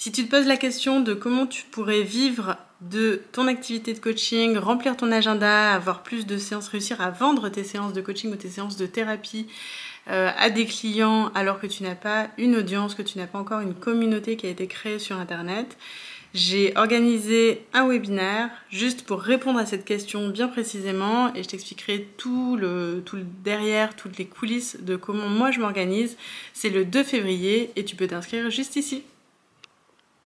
Si tu te poses la question de comment tu pourrais vivre de ton activité de coaching, remplir ton agenda, avoir plus de séances, réussir à vendre tes séances de coaching ou tes séances de thérapie euh, à des clients alors que tu n'as pas une audience, que tu n'as pas encore une communauté qui a été créée sur Internet, j'ai organisé un webinaire juste pour répondre à cette question bien précisément et je t'expliquerai tout le, tout le derrière, toutes les coulisses de comment moi je m'organise. C'est le 2 février et tu peux t'inscrire juste ici.